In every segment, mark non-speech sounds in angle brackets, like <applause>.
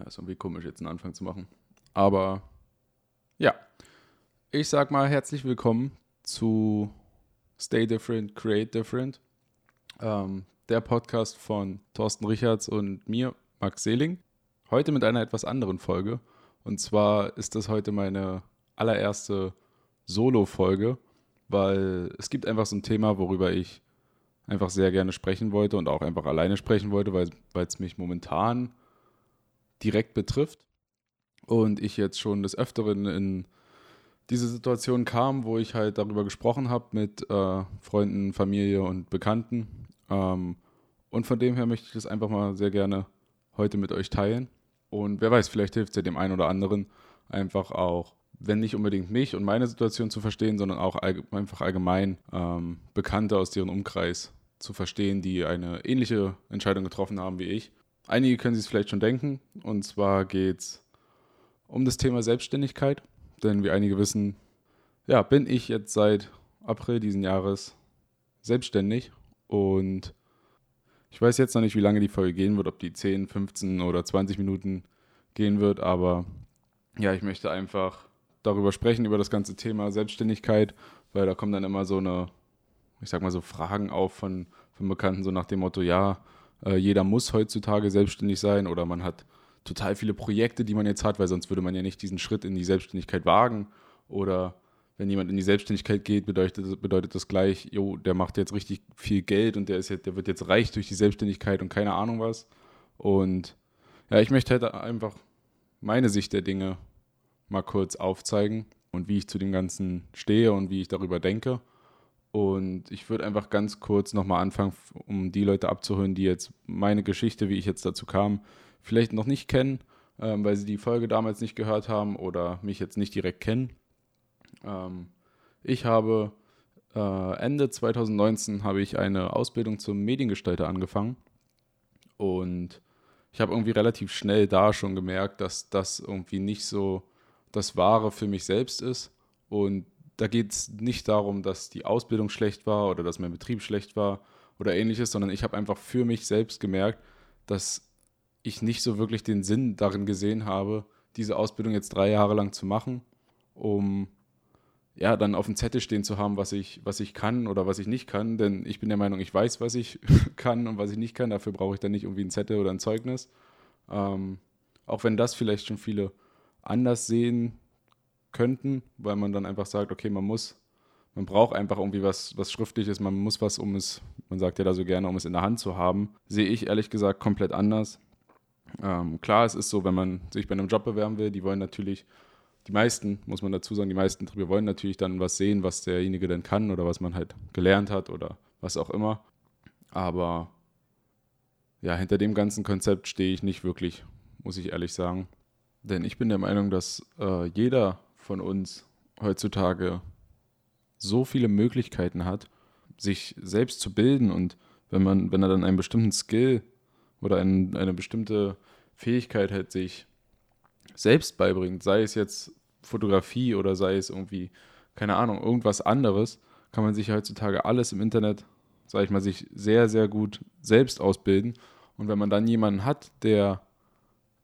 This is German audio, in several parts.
Ja, ist irgendwie komisch, jetzt einen Anfang zu machen. Aber ja, ich sag mal herzlich willkommen zu Stay Different, Create Different. Ähm, der Podcast von Thorsten Richards und mir, Max Seeling. Heute mit einer etwas anderen Folge. Und zwar ist das heute meine allererste Solo-Folge, weil es gibt einfach so ein Thema, worüber ich einfach sehr gerne sprechen wollte und auch einfach alleine sprechen wollte, weil es mich momentan direkt betrifft. Und ich jetzt schon des Öfteren in diese Situation kam, wo ich halt darüber gesprochen habe mit äh, Freunden, Familie und Bekannten. Ähm, und von dem her möchte ich das einfach mal sehr gerne heute mit euch teilen. Und wer weiß, vielleicht hilft es ja dem einen oder anderen einfach auch, wenn nicht unbedingt mich und meine Situation zu verstehen, sondern auch allg einfach allgemein ähm, Bekannte aus deren Umkreis zu verstehen, die eine ähnliche Entscheidung getroffen haben wie ich. Einige können sich es vielleicht schon denken. Und zwar geht es um das Thema Selbstständigkeit. Denn wie einige wissen, ja, bin ich jetzt seit April diesen Jahres selbstständig. Und ich weiß jetzt noch nicht, wie lange die Folge gehen wird, ob die 10, 15 oder 20 Minuten gehen wird. Aber ja, ich möchte einfach darüber sprechen, über das ganze Thema Selbstständigkeit, weil da kommen dann immer so eine ich sag mal so, Fragen auf von, von Bekannten, so nach dem Motto, ja, äh, jeder muss heutzutage selbstständig sein oder man hat total viele Projekte, die man jetzt hat, weil sonst würde man ja nicht diesen Schritt in die Selbstständigkeit wagen. Oder wenn jemand in die Selbstständigkeit geht, bedeutet, bedeutet das gleich, jo, der macht jetzt richtig viel Geld und der, ist jetzt, der wird jetzt reich durch die Selbstständigkeit und keine Ahnung was. Und ja, ich möchte halt einfach meine Sicht der Dinge mal kurz aufzeigen und wie ich zu dem Ganzen stehe und wie ich darüber denke. Und ich würde einfach ganz kurz nochmal anfangen, um die Leute abzuholen, die jetzt meine Geschichte, wie ich jetzt dazu kam, vielleicht noch nicht kennen, ähm, weil sie die Folge damals nicht gehört haben oder mich jetzt nicht direkt kennen. Ähm, ich habe äh, Ende 2019 habe ich eine Ausbildung zum Mediengestalter angefangen und ich habe irgendwie relativ schnell da schon gemerkt, dass das irgendwie nicht so das Wahre für mich selbst ist und da geht es nicht darum, dass die Ausbildung schlecht war oder dass mein Betrieb schlecht war oder ähnliches, sondern ich habe einfach für mich selbst gemerkt, dass ich nicht so wirklich den Sinn darin gesehen habe, diese Ausbildung jetzt drei Jahre lang zu machen, um ja dann auf dem Zettel stehen zu haben, was ich, was ich kann oder was ich nicht kann. Denn ich bin der Meinung, ich weiß, was ich <laughs> kann und was ich nicht kann. Dafür brauche ich dann nicht irgendwie ein Zettel oder ein Zeugnis. Ähm, auch wenn das vielleicht schon viele anders sehen, könnten, weil man dann einfach sagt, okay, man muss, man braucht einfach irgendwie was, was Schriftliches, man muss was, um es, man sagt ja da so gerne, um es in der Hand zu haben, sehe ich ehrlich gesagt komplett anders. Ähm, klar, es ist so, wenn man sich bei einem Job bewerben will, die wollen natürlich, die meisten, muss man dazu sagen, die meisten wir wollen natürlich dann was sehen, was derjenige denn kann oder was man halt gelernt hat oder was auch immer. Aber ja, hinter dem ganzen Konzept stehe ich nicht wirklich, muss ich ehrlich sagen. Denn ich bin der Meinung, dass äh, jeder von uns heutzutage so viele Möglichkeiten hat, sich selbst zu bilden und wenn man, wenn er dann einen bestimmten Skill oder ein, eine bestimmte Fähigkeit hat, sich selbst beibringt, sei es jetzt Fotografie oder sei es irgendwie, keine Ahnung, irgendwas anderes, kann man sich heutzutage alles im Internet, sage ich mal, sich sehr, sehr gut selbst ausbilden. Und wenn man dann jemanden hat, der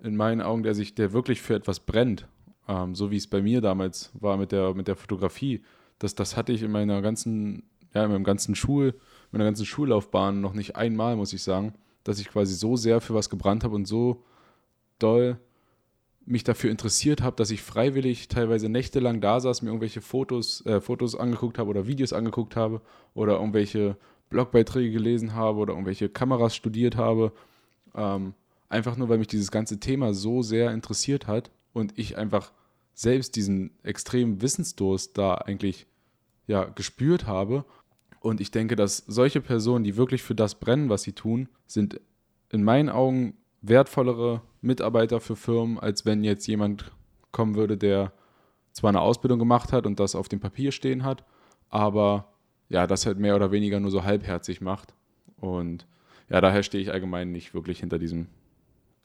in meinen Augen, der sich, der wirklich für etwas brennt ähm, so wie es bei mir damals war mit der, mit der Fotografie. Das, das hatte ich in meiner ganzen, ja, in meinem ganzen Schul, meiner ganzen Schullaufbahn noch nicht einmal, muss ich sagen, dass ich quasi so sehr für was gebrannt habe und so doll mich dafür interessiert habe, dass ich freiwillig teilweise nächtelang da saß, mir irgendwelche Fotos, äh, Fotos angeguckt habe oder Videos angeguckt habe oder irgendwelche Blogbeiträge gelesen habe oder irgendwelche Kameras studiert habe. Ähm, einfach nur, weil mich dieses ganze Thema so sehr interessiert hat und ich einfach selbst diesen extremen Wissensdurst da eigentlich ja gespürt habe. Und ich denke, dass solche Personen, die wirklich für das brennen, was sie tun, sind in meinen Augen wertvollere Mitarbeiter für Firmen, als wenn jetzt jemand kommen würde, der zwar eine Ausbildung gemacht hat und das auf dem Papier stehen hat, aber ja, das halt mehr oder weniger nur so halbherzig macht. Und ja, daher stehe ich allgemein nicht wirklich hinter diesem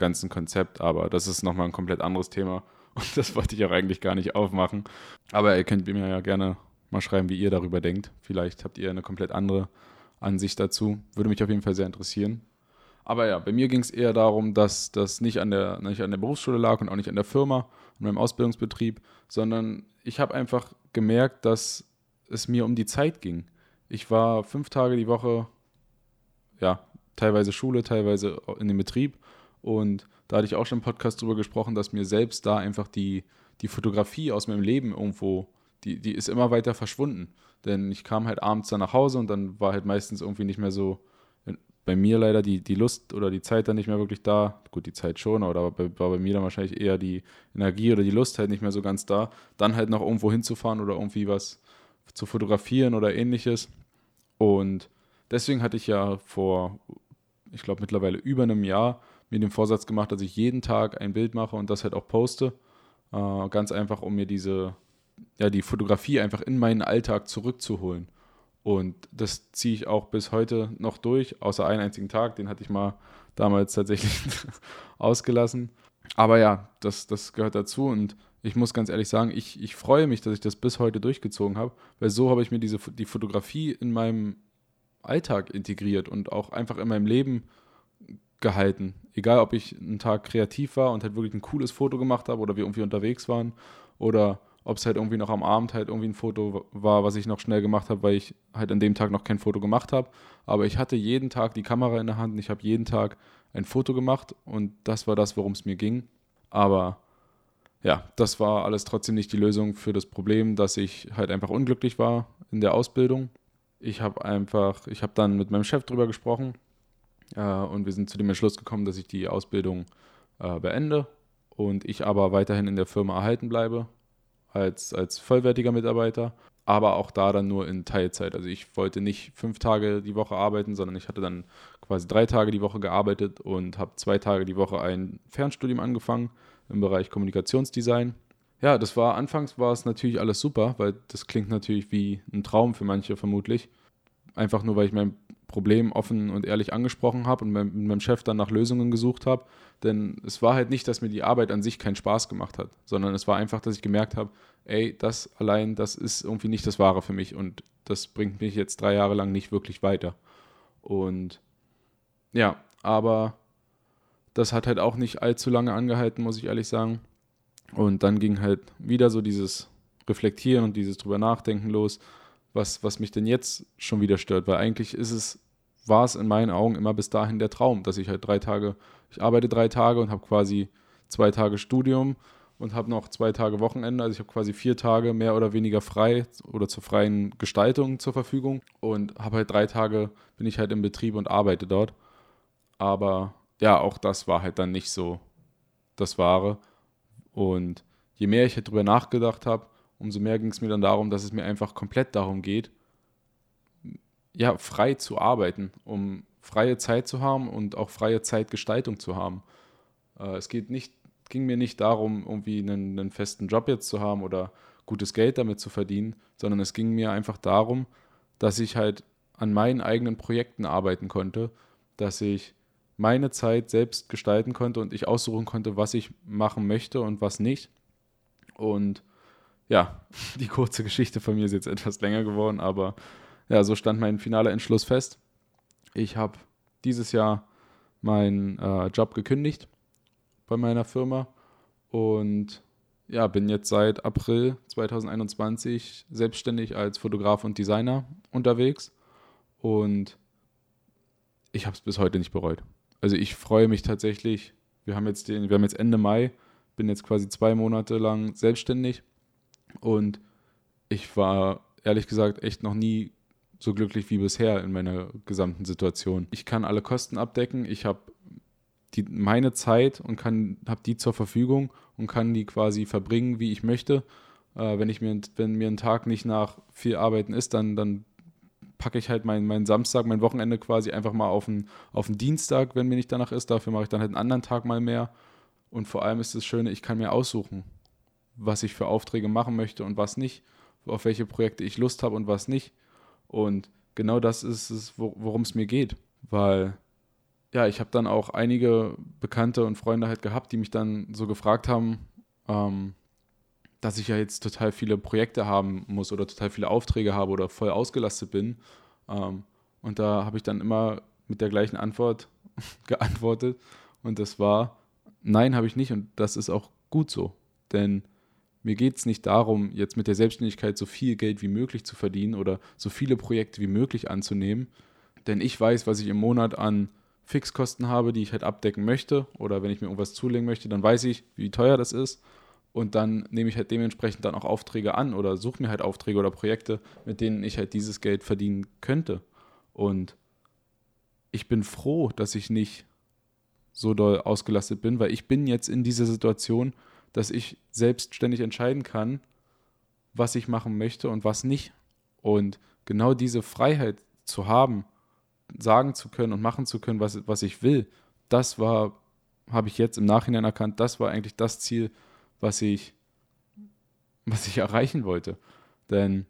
ganzen Konzept, aber das ist nochmal ein komplett anderes Thema <laughs> und das wollte ich auch eigentlich gar nicht aufmachen. Aber ihr könnt mir ja gerne mal schreiben, wie ihr darüber denkt. Vielleicht habt ihr eine komplett andere Ansicht dazu. Würde mich auf jeden Fall sehr interessieren. Aber ja, bei mir ging es eher darum, dass das nicht an, der, nicht an der Berufsschule lag und auch nicht an der Firma, an meinem Ausbildungsbetrieb, sondern ich habe einfach gemerkt, dass es mir um die Zeit ging. Ich war fünf Tage die Woche, ja, teilweise Schule, teilweise in dem Betrieb. Und da hatte ich auch schon im Podcast drüber gesprochen, dass mir selbst da einfach die, die Fotografie aus meinem Leben irgendwo, die, die ist immer weiter verschwunden. Denn ich kam halt abends dann nach Hause und dann war halt meistens irgendwie nicht mehr so, bei mir leider die, die Lust oder die Zeit dann nicht mehr wirklich da. Gut, die Zeit schon, aber bei, war bei mir dann wahrscheinlich eher die Energie oder die Lust halt nicht mehr so ganz da. Dann halt noch irgendwo hinzufahren oder irgendwie was zu fotografieren oder ähnliches. Und deswegen hatte ich ja vor, ich glaube mittlerweile über einem Jahr, mir den Vorsatz gemacht, dass ich jeden Tag ein Bild mache und das halt auch poste. Äh, ganz einfach, um mir diese, ja, die Fotografie einfach in meinen Alltag zurückzuholen. Und das ziehe ich auch bis heute noch durch, außer einen einzigen Tag, den hatte ich mal damals tatsächlich <laughs> ausgelassen. Aber ja, das, das gehört dazu und ich muss ganz ehrlich sagen, ich, ich freue mich, dass ich das bis heute durchgezogen habe, weil so habe ich mir diese, die Fotografie in meinem Alltag integriert und auch einfach in meinem Leben gehalten. Egal, ob ich einen Tag kreativ war und halt wirklich ein cooles Foto gemacht habe oder wir irgendwie unterwegs waren oder ob es halt irgendwie noch am Abend halt irgendwie ein Foto war, was ich noch schnell gemacht habe, weil ich halt an dem Tag noch kein Foto gemacht habe. Aber ich hatte jeden Tag die Kamera in der Hand und ich habe jeden Tag ein Foto gemacht und das war das, worum es mir ging. Aber ja, das war alles trotzdem nicht die Lösung für das Problem, dass ich halt einfach unglücklich war in der Ausbildung. Ich habe einfach, ich habe dann mit meinem Chef drüber gesprochen und wir sind zu dem Entschluss gekommen, dass ich die Ausbildung äh, beende und ich aber weiterhin in der Firma erhalten bleibe als, als vollwertiger Mitarbeiter, aber auch da dann nur in Teilzeit. Also ich wollte nicht fünf Tage die Woche arbeiten, sondern ich hatte dann quasi drei Tage die Woche gearbeitet und habe zwei Tage die Woche ein Fernstudium angefangen im Bereich Kommunikationsdesign. Ja, das war anfangs war es natürlich alles super, weil das klingt natürlich wie ein Traum für manche vermutlich. Einfach nur, weil ich mein Problem offen und ehrlich angesprochen habe und mit meinem Chef dann nach Lösungen gesucht habe. Denn es war halt nicht, dass mir die Arbeit an sich keinen Spaß gemacht hat, sondern es war einfach, dass ich gemerkt habe, ey, das allein, das ist irgendwie nicht das Wahre für mich und das bringt mich jetzt drei Jahre lang nicht wirklich weiter. Und ja, aber das hat halt auch nicht allzu lange angehalten, muss ich ehrlich sagen. Und dann ging halt wieder so dieses Reflektieren und dieses drüber nachdenken los was, was mich denn jetzt schon wieder stört, weil eigentlich ist es, war es in meinen Augen immer bis dahin der Traum, dass ich halt drei Tage, ich arbeite drei Tage und habe quasi zwei Tage Studium und habe noch zwei Tage Wochenende. Also ich habe quasi vier Tage mehr oder weniger frei oder zur freien Gestaltung zur Verfügung und habe halt drei Tage, bin ich halt im Betrieb und arbeite dort. Aber ja, auch das war halt dann nicht so das Wahre. Und je mehr ich halt drüber nachgedacht habe, umso mehr ging es mir dann darum, dass es mir einfach komplett darum geht, ja, frei zu arbeiten, um freie Zeit zu haben und auch freie Zeitgestaltung zu haben. Äh, es geht nicht, ging mir nicht darum, irgendwie einen, einen festen Job jetzt zu haben oder gutes Geld damit zu verdienen, sondern es ging mir einfach darum, dass ich halt an meinen eigenen Projekten arbeiten konnte, dass ich meine Zeit selbst gestalten konnte und ich aussuchen konnte, was ich machen möchte und was nicht. Und ja, <laughs> die kurze Geschichte von mir ist jetzt etwas länger geworden, aber ja, so stand mein finaler Entschluss fest. Ich habe dieses Jahr meinen äh, Job gekündigt bei meiner Firma und ja, bin jetzt seit April 2021 selbstständig als Fotograf und Designer unterwegs und ich habe es bis heute nicht bereut. Also ich freue mich tatsächlich. Wir haben jetzt den, wir haben jetzt Ende Mai, bin jetzt quasi zwei Monate lang selbstständig und ich war ehrlich gesagt echt noch nie so glücklich wie bisher in meiner gesamten Situation. Ich kann alle Kosten abdecken, ich habe meine Zeit und habe die zur Verfügung und kann die quasi verbringen, wie ich möchte. Äh, wenn, ich mir, wenn mir ein Tag nicht nach viel Arbeiten ist, dann, dann packe ich halt meinen mein Samstag, mein Wochenende quasi einfach mal auf den, auf den Dienstag, wenn mir nicht danach ist. Dafür mache ich dann halt einen anderen Tag mal mehr. Und vor allem ist das Schöne, ich kann mir aussuchen was ich für Aufträge machen möchte und was nicht, auf welche Projekte ich Lust habe und was nicht. Und genau das ist es, worum es mir geht, weil ja, ich habe dann auch einige Bekannte und Freunde halt gehabt, die mich dann so gefragt haben, ähm, dass ich ja jetzt total viele Projekte haben muss oder total viele Aufträge habe oder voll ausgelastet bin. Ähm, und da habe ich dann immer mit der gleichen Antwort <laughs> geantwortet und das war, nein, habe ich nicht und das ist auch gut so. Denn mir geht es nicht darum, jetzt mit der Selbstständigkeit so viel Geld wie möglich zu verdienen oder so viele Projekte wie möglich anzunehmen. Denn ich weiß, was ich im Monat an Fixkosten habe, die ich halt abdecken möchte. Oder wenn ich mir irgendwas zulegen möchte, dann weiß ich, wie teuer das ist. Und dann nehme ich halt dementsprechend dann auch Aufträge an oder suche mir halt Aufträge oder Projekte, mit denen ich halt dieses Geld verdienen könnte. Und ich bin froh, dass ich nicht so doll ausgelastet bin, weil ich bin jetzt in dieser Situation, dass ich selbstständig entscheiden kann, was ich machen möchte und was nicht. Und genau diese Freiheit zu haben, sagen zu können und machen zu können, was, was ich will, das war, habe ich jetzt im Nachhinein erkannt, das war eigentlich das Ziel, was ich, was ich erreichen wollte. Denn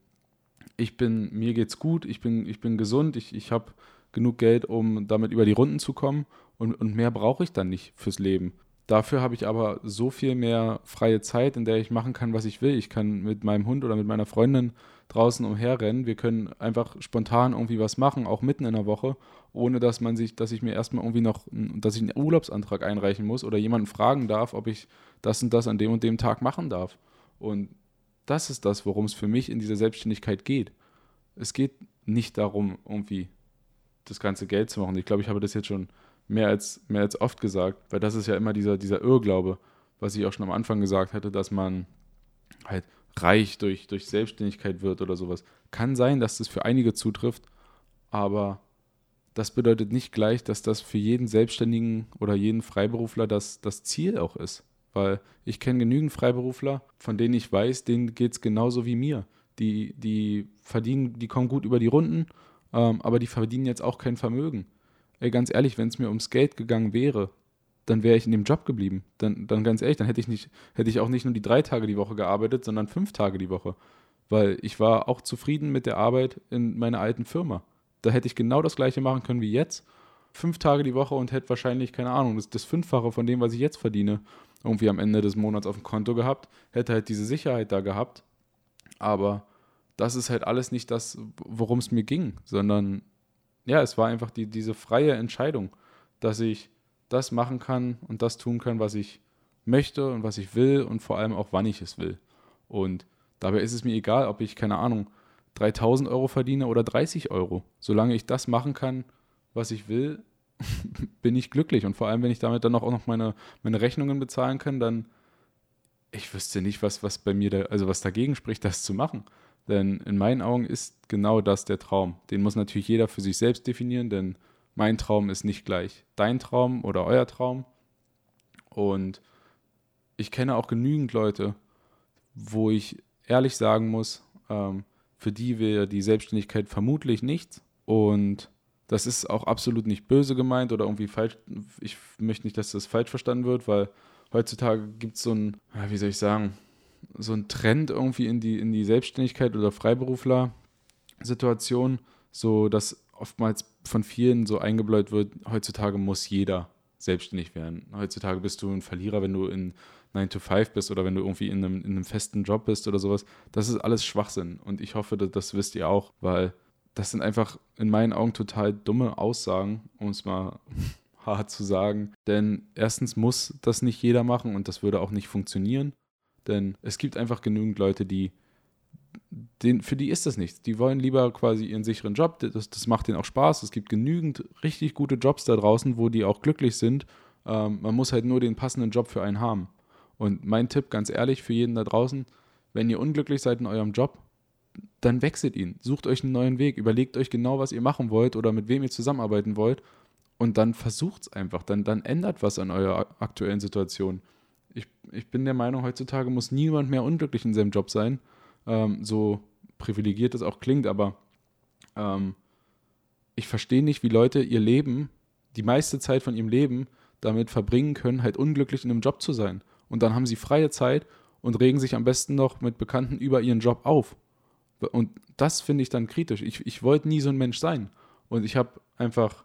ich bin, mir geht's gut, ich bin, ich bin gesund, ich, ich habe genug Geld, um damit über die Runden zu kommen und, und mehr brauche ich dann nicht fürs Leben. Dafür habe ich aber so viel mehr freie Zeit, in der ich machen kann, was ich will. Ich kann mit meinem Hund oder mit meiner Freundin draußen umherrennen. Wir können einfach spontan irgendwie was machen, auch mitten in der Woche, ohne dass man sich, dass ich mir erstmal irgendwie noch, dass ich einen Urlaubsantrag einreichen muss oder jemanden fragen darf, ob ich das und das an dem und dem Tag machen darf. Und das ist das, worum es für mich in dieser Selbstständigkeit geht. Es geht nicht darum, irgendwie das ganze Geld zu machen. Ich glaube, ich habe das jetzt schon mehr als, mehr als oft gesagt, weil das ist ja immer dieser, dieser Irrglaube, was ich auch schon am Anfang gesagt hatte, dass man halt reich durch, durch Selbstständigkeit wird oder sowas. Kann sein, dass das für einige zutrifft, aber das bedeutet nicht gleich, dass das für jeden Selbstständigen oder jeden Freiberufler das, das Ziel auch ist. Weil ich kenne genügend Freiberufler, von denen ich weiß, denen geht es genauso wie mir. Die, die verdienen, die kommen gut über die Runden, ähm, aber die verdienen jetzt auch kein Vermögen ey, ganz ehrlich, wenn es mir ums Geld gegangen wäre, dann wäre ich in dem Job geblieben. Dann, dann ganz ehrlich, dann hätte ich nicht, hätte ich auch nicht nur die drei Tage die Woche gearbeitet, sondern fünf Tage die Woche. Weil ich war auch zufrieden mit der Arbeit in meiner alten Firma. Da hätte ich genau das gleiche machen können wie jetzt. Fünf Tage die Woche und hätte wahrscheinlich, keine Ahnung, das, das Fünffache von dem, was ich jetzt verdiene, irgendwie am Ende des Monats auf dem Konto gehabt. Hätte halt diese Sicherheit da gehabt. Aber das ist halt alles nicht das, worum es mir ging, sondern ja, es war einfach die, diese freie Entscheidung, dass ich das machen kann und das tun kann, was ich möchte und was ich will und vor allem auch, wann ich es will. Und dabei ist es mir egal, ob ich, keine Ahnung, 3000 Euro verdiene oder 30 Euro. Solange ich das machen kann, was ich will, <laughs> bin ich glücklich. Und vor allem, wenn ich damit dann auch noch meine, meine Rechnungen bezahlen kann, dann, ich wüsste nicht, was, was bei mir, da, also was dagegen spricht, das zu machen. Denn in meinen Augen ist genau das der Traum. Den muss natürlich jeder für sich selbst definieren, denn mein Traum ist nicht gleich dein Traum oder euer Traum. Und ich kenne auch genügend Leute, wo ich ehrlich sagen muss, ähm, für die wäre die Selbstständigkeit vermutlich nichts. Und das ist auch absolut nicht böse gemeint oder irgendwie falsch. Ich möchte nicht, dass das falsch verstanden wird, weil heutzutage gibt es so ein, wie soll ich sagen, so ein Trend irgendwie in die, in die Selbstständigkeit oder Freiberufler-Situation, so dass oftmals von vielen so eingebläut wird, heutzutage muss jeder selbstständig werden. Heutzutage bist du ein Verlierer, wenn du in 9 to 5 bist oder wenn du irgendwie in einem, in einem festen Job bist oder sowas. Das ist alles Schwachsinn. Und ich hoffe, dass, das wisst ihr auch, weil das sind einfach in meinen Augen total dumme Aussagen, um es mal <laughs> hart zu sagen. Denn erstens muss das nicht jeder machen und das würde auch nicht funktionieren. Denn es gibt einfach genügend Leute, die, den, für die ist das nichts. Die wollen lieber quasi ihren sicheren Job. Das, das macht denen auch Spaß. Es gibt genügend richtig gute Jobs da draußen, wo die auch glücklich sind. Ähm, man muss halt nur den passenden Job für einen haben. Und mein Tipp, ganz ehrlich, für jeden da draußen, wenn ihr unglücklich seid in eurem Job, dann wechselt ihn. Sucht euch einen neuen Weg. Überlegt euch genau, was ihr machen wollt oder mit wem ihr zusammenarbeiten wollt. Und dann versucht es einfach. Dann, dann ändert was an eurer aktuellen Situation ich, ich bin der Meinung, heutzutage muss niemand mehr unglücklich in seinem Job sein. Ähm, so privilegiert das auch klingt, aber ähm, ich verstehe nicht, wie Leute ihr Leben, die meiste Zeit von ihrem Leben, damit verbringen können, halt unglücklich in einem Job zu sein. Und dann haben sie freie Zeit und regen sich am besten noch mit Bekannten über ihren Job auf. Und das finde ich dann kritisch. Ich, ich wollte nie so ein Mensch sein. Und ich habe einfach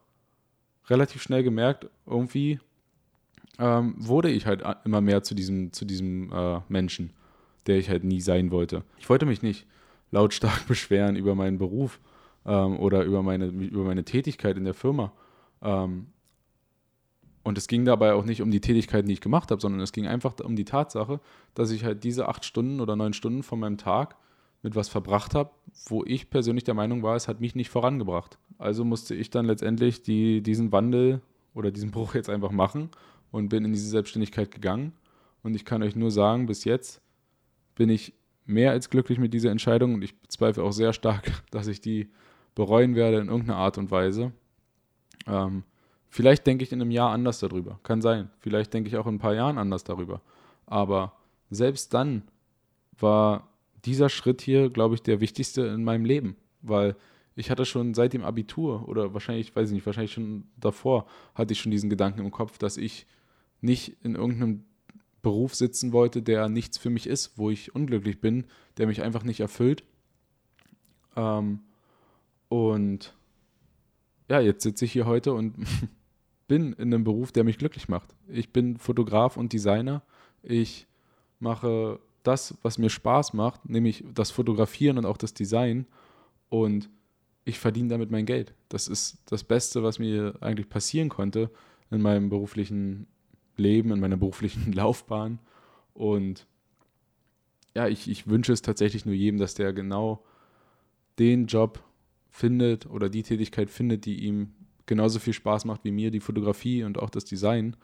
relativ schnell gemerkt, irgendwie ähm, wurde ich halt immer mehr zu diesem, zu diesem äh, Menschen, der ich halt nie sein wollte. Ich wollte mich nicht lautstark <laughs> beschweren über meinen Beruf ähm, oder über meine, über meine Tätigkeit in der Firma. Ähm, Und es ging dabei auch nicht um die Tätigkeiten, die ich gemacht habe, sondern es ging einfach um die Tatsache, dass ich halt diese acht Stunden oder neun Stunden von meinem Tag mit was verbracht habe, wo ich persönlich der Meinung war, es hat mich nicht vorangebracht. Also musste ich dann letztendlich die, diesen Wandel oder diesen Bruch jetzt einfach machen und bin in diese Selbstständigkeit gegangen. Und ich kann euch nur sagen, bis jetzt bin ich mehr als glücklich mit dieser Entscheidung und ich bezweifle auch sehr stark, <laughs> dass ich die bereuen werde in irgendeiner Art und Weise. Ähm, vielleicht denke ich in einem Jahr anders darüber. Kann sein. Vielleicht denke ich auch in ein paar Jahren anders darüber. Aber selbst dann war dieser Schritt hier, glaube ich, der wichtigste in meinem Leben, weil ich hatte schon seit dem Abitur oder wahrscheinlich, weiß ich nicht, wahrscheinlich schon davor, hatte ich schon diesen Gedanken im Kopf, dass ich nicht in irgendeinem Beruf sitzen wollte, der nichts für mich ist, wo ich unglücklich bin, der mich einfach nicht erfüllt. Ähm, und ja, jetzt sitze ich hier heute und <laughs> bin in einem Beruf, der mich glücklich macht. Ich bin Fotograf und Designer. Ich mache das, was mir Spaß macht, nämlich das Fotografieren und auch das Design. Und ich verdiene damit mein Geld. Das ist das Beste, was mir eigentlich passieren konnte in meinem beruflichen Leben, in meiner beruflichen <laughs> Laufbahn. Und ja, ich, ich wünsche es tatsächlich nur jedem, dass der genau den Job findet oder die Tätigkeit findet, die ihm genauso viel Spaß macht wie mir, die Fotografie und auch das Design.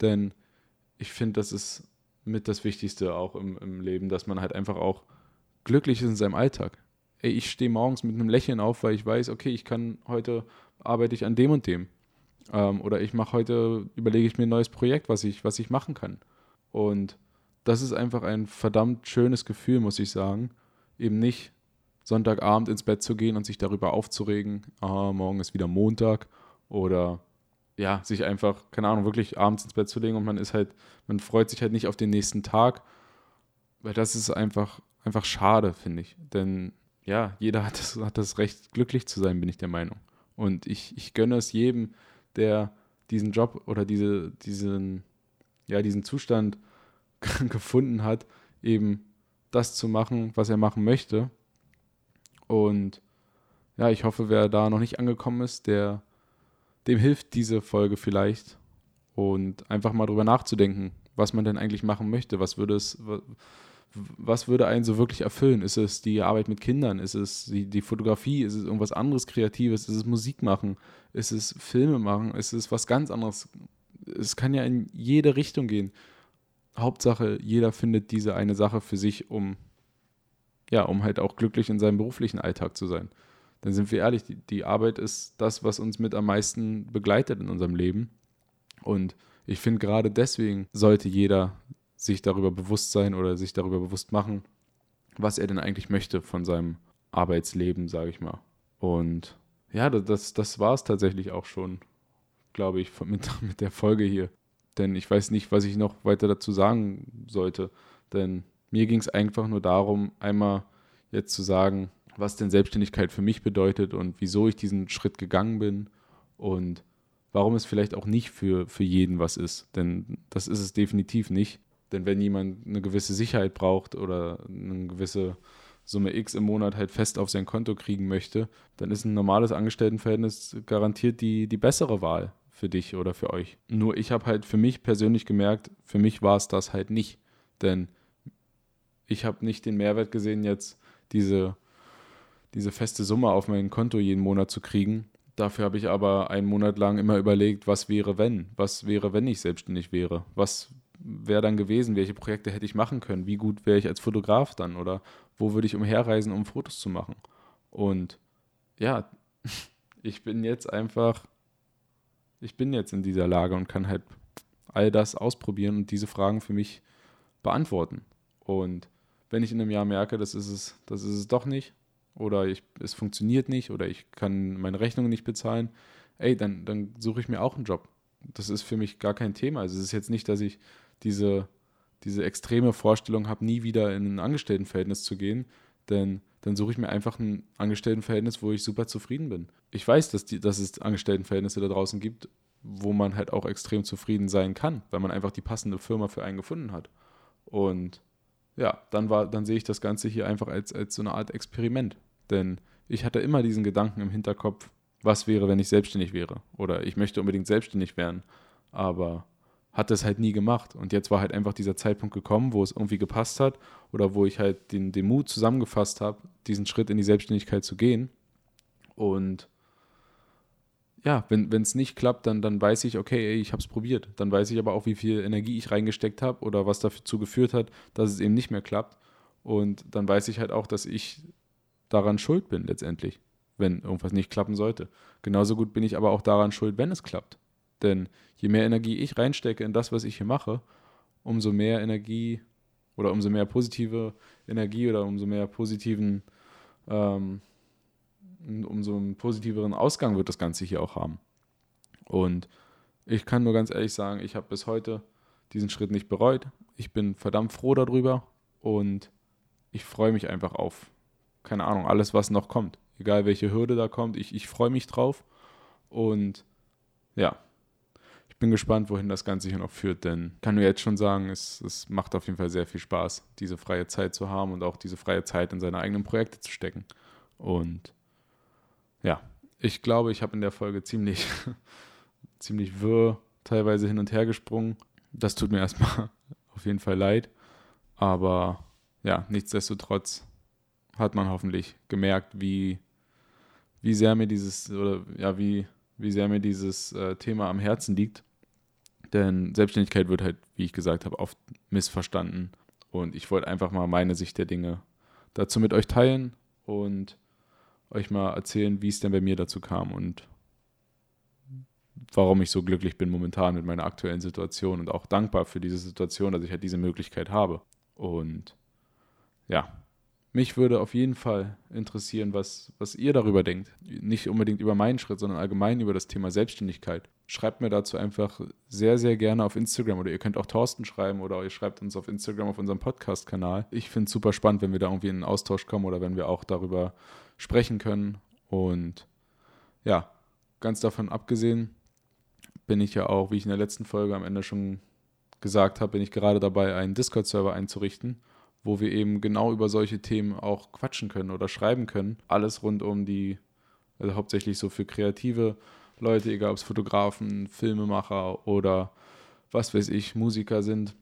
Denn ich finde, das ist mit das Wichtigste auch im, im Leben, dass man halt einfach auch glücklich ist in seinem Alltag. Ey, ich stehe morgens mit einem Lächeln auf, weil ich weiß, okay, ich kann heute arbeite ich an dem und dem. Ähm, oder ich mache heute, überlege ich mir ein neues Projekt, was ich, was ich machen kann. Und das ist einfach ein verdammt schönes Gefühl, muss ich sagen. Eben nicht Sonntagabend ins Bett zu gehen und sich darüber aufzuregen, ah, morgen ist wieder Montag oder ja, sich einfach, keine Ahnung, wirklich abends ins Bett zu legen und man ist halt, man freut sich halt nicht auf den nächsten Tag, weil das ist einfach, einfach schade, finde ich. Denn ja, jeder hat das, hat das Recht, glücklich zu sein, bin ich der Meinung. Und ich, ich gönne es jedem, der diesen Job oder diese, diesen, ja, diesen Zustand <laughs> gefunden hat, eben das zu machen, was er machen möchte. Und ja, ich hoffe, wer da noch nicht angekommen ist, der dem hilft diese Folge vielleicht und einfach mal drüber nachzudenken, was man denn eigentlich machen möchte. Was würde es, was würde einen so wirklich erfüllen? Ist es die Arbeit mit Kindern? Ist es die, die Fotografie? Ist es irgendwas anderes Kreatives? Ist es Musik machen? Ist es Filme machen? Ist es was ganz anderes? Es kann ja in jede Richtung gehen. Hauptsache, jeder findet diese eine Sache für sich, um ja, um halt auch glücklich in seinem beruflichen Alltag zu sein dann sind wir ehrlich, die, die Arbeit ist das, was uns mit am meisten begleitet in unserem Leben. Und ich finde, gerade deswegen sollte jeder sich darüber bewusst sein oder sich darüber bewusst machen, was er denn eigentlich möchte von seinem Arbeitsleben, sage ich mal. Und ja, das, das war es tatsächlich auch schon, glaube ich, mit, <laughs> mit der Folge hier. Denn ich weiß nicht, was ich noch weiter dazu sagen sollte. Denn mir ging es einfach nur darum, einmal jetzt zu sagen, was denn Selbstständigkeit für mich bedeutet und wieso ich diesen Schritt gegangen bin und warum es vielleicht auch nicht für, für jeden was ist. Denn das ist es definitiv nicht. Denn wenn jemand eine gewisse Sicherheit braucht oder eine gewisse Summe X im Monat halt fest auf sein Konto kriegen möchte, dann ist ein normales Angestelltenverhältnis garantiert die, die bessere Wahl für dich oder für euch. Nur ich habe halt für mich persönlich gemerkt, für mich war es das halt nicht. Denn ich habe nicht den Mehrwert gesehen, jetzt diese diese feste Summe auf mein Konto jeden Monat zu kriegen. Dafür habe ich aber einen Monat lang immer überlegt, was wäre, wenn? Was wäre, wenn ich selbstständig wäre? Was wäre dann gewesen? Welche Projekte hätte ich machen können? Wie gut wäre ich als Fotograf dann? Oder wo würde ich umherreisen, um Fotos zu machen? Und ja, <laughs> ich bin jetzt einfach, ich bin jetzt in dieser Lage und kann halt all das ausprobieren und diese Fragen für mich beantworten. Und wenn ich in einem Jahr merke, das ist es, das ist es doch nicht, oder ich, es funktioniert nicht oder ich kann meine Rechnungen nicht bezahlen, ey, dann, dann suche ich mir auch einen Job. Das ist für mich gar kein Thema. Also es ist jetzt nicht, dass ich diese, diese extreme Vorstellung habe, nie wieder in ein Angestelltenverhältnis zu gehen, denn dann suche ich mir einfach ein Angestelltenverhältnis, wo ich super zufrieden bin. Ich weiß, dass, die, dass es Angestelltenverhältnisse da draußen gibt, wo man halt auch extrem zufrieden sein kann, weil man einfach die passende Firma für einen gefunden hat. Und ja, dann war, dann sehe ich das Ganze hier einfach als, als so eine Art Experiment. Denn ich hatte immer diesen Gedanken im Hinterkopf, was wäre, wenn ich selbstständig wäre? Oder ich möchte unbedingt selbstständig werden. aber hat das halt nie gemacht. Und jetzt war halt einfach dieser Zeitpunkt gekommen, wo es irgendwie gepasst hat oder wo ich halt den, den Mut zusammengefasst habe, diesen Schritt in die Selbstständigkeit zu gehen. Und ja, wenn es nicht klappt, dann, dann weiß ich, okay, ey, ich habe es probiert. Dann weiß ich aber auch, wie viel Energie ich reingesteckt habe oder was dazu geführt hat, dass es eben nicht mehr klappt. Und dann weiß ich halt auch, dass ich daran schuld bin letztendlich, wenn irgendwas nicht klappen sollte. Genauso gut bin ich aber auch daran schuld, wenn es klappt. Denn je mehr Energie ich reinstecke in das, was ich hier mache, umso mehr Energie oder umso mehr positive Energie oder umso mehr positiven, ähm, umso einen positiveren Ausgang wird das Ganze hier auch haben. Und ich kann nur ganz ehrlich sagen, ich habe bis heute diesen Schritt nicht bereut. Ich bin verdammt froh darüber und ich freue mich einfach auf, keine Ahnung, alles, was noch kommt. Egal welche Hürde da kommt, ich, ich freue mich drauf. Und ja, bin gespannt, wohin das Ganze hier noch führt, denn kann nur jetzt schon sagen, es, es macht auf jeden Fall sehr viel Spaß, diese freie Zeit zu haben und auch diese freie Zeit in seine eigenen Projekte zu stecken. Und ja, ich glaube, ich habe in der Folge ziemlich, <laughs> ziemlich wirr teilweise hin und her gesprungen. Das tut mir erstmal <laughs> auf jeden Fall leid. Aber ja, nichtsdestotrotz hat man hoffentlich gemerkt, wie, wie sehr mir dieses, oder ja, wie, wie sehr mir dieses äh, Thema am Herzen liegt. Denn Selbstständigkeit wird halt, wie ich gesagt habe, oft missverstanden. Und ich wollte einfach mal meine Sicht der Dinge dazu mit euch teilen und euch mal erzählen, wie es denn bei mir dazu kam und warum ich so glücklich bin momentan mit meiner aktuellen Situation und auch dankbar für diese Situation, dass ich halt diese Möglichkeit habe. Und ja, mich würde auf jeden Fall interessieren, was, was ihr darüber denkt. Nicht unbedingt über meinen Schritt, sondern allgemein über das Thema Selbstständigkeit. Schreibt mir dazu einfach sehr, sehr gerne auf Instagram oder ihr könnt auch Thorsten schreiben oder ihr schreibt uns auf Instagram auf unserem Podcast-Kanal. Ich finde es super spannend, wenn wir da irgendwie in einen Austausch kommen oder wenn wir auch darüber sprechen können. Und ja, ganz davon abgesehen bin ich ja auch, wie ich in der letzten Folge am Ende schon gesagt habe, bin ich gerade dabei, einen Discord-Server einzurichten wo wir eben genau über solche Themen auch quatschen können oder schreiben können. Alles rund um die, also hauptsächlich so für kreative Leute, egal ob es Fotografen, Filmemacher oder was weiß ich, Musiker sind.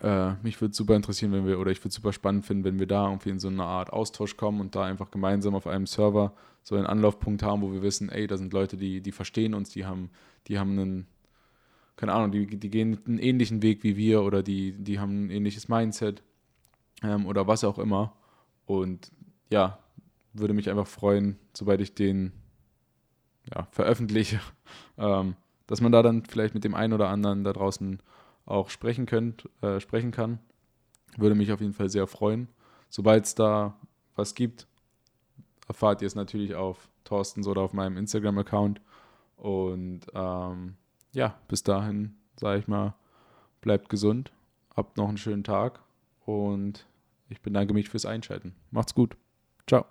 Äh, mich würde super interessieren, wenn wir, oder ich würde super spannend finden, wenn wir da irgendwie in so eine Art Austausch kommen und da einfach gemeinsam auf einem Server so einen Anlaufpunkt haben, wo wir wissen, ey, da sind Leute, die, die verstehen uns, die haben, die haben einen, keine Ahnung, die, die gehen einen ähnlichen Weg wie wir oder die, die haben ein ähnliches Mindset ähm, oder was auch immer. Und ja, würde mich einfach freuen, sobald ich den ja, veröffentliche, <laughs> ähm, dass man da dann vielleicht mit dem einen oder anderen da draußen auch sprechen könnt, äh, sprechen kann. Würde mich auf jeden Fall sehr freuen. Sobald es da was gibt, erfahrt ihr es natürlich auf Thorstens oder auf meinem Instagram-Account. Und ähm, ja, bis dahin sage ich mal, bleibt gesund, habt noch einen schönen Tag und ich bedanke mich fürs Einschalten. Macht's gut. Ciao.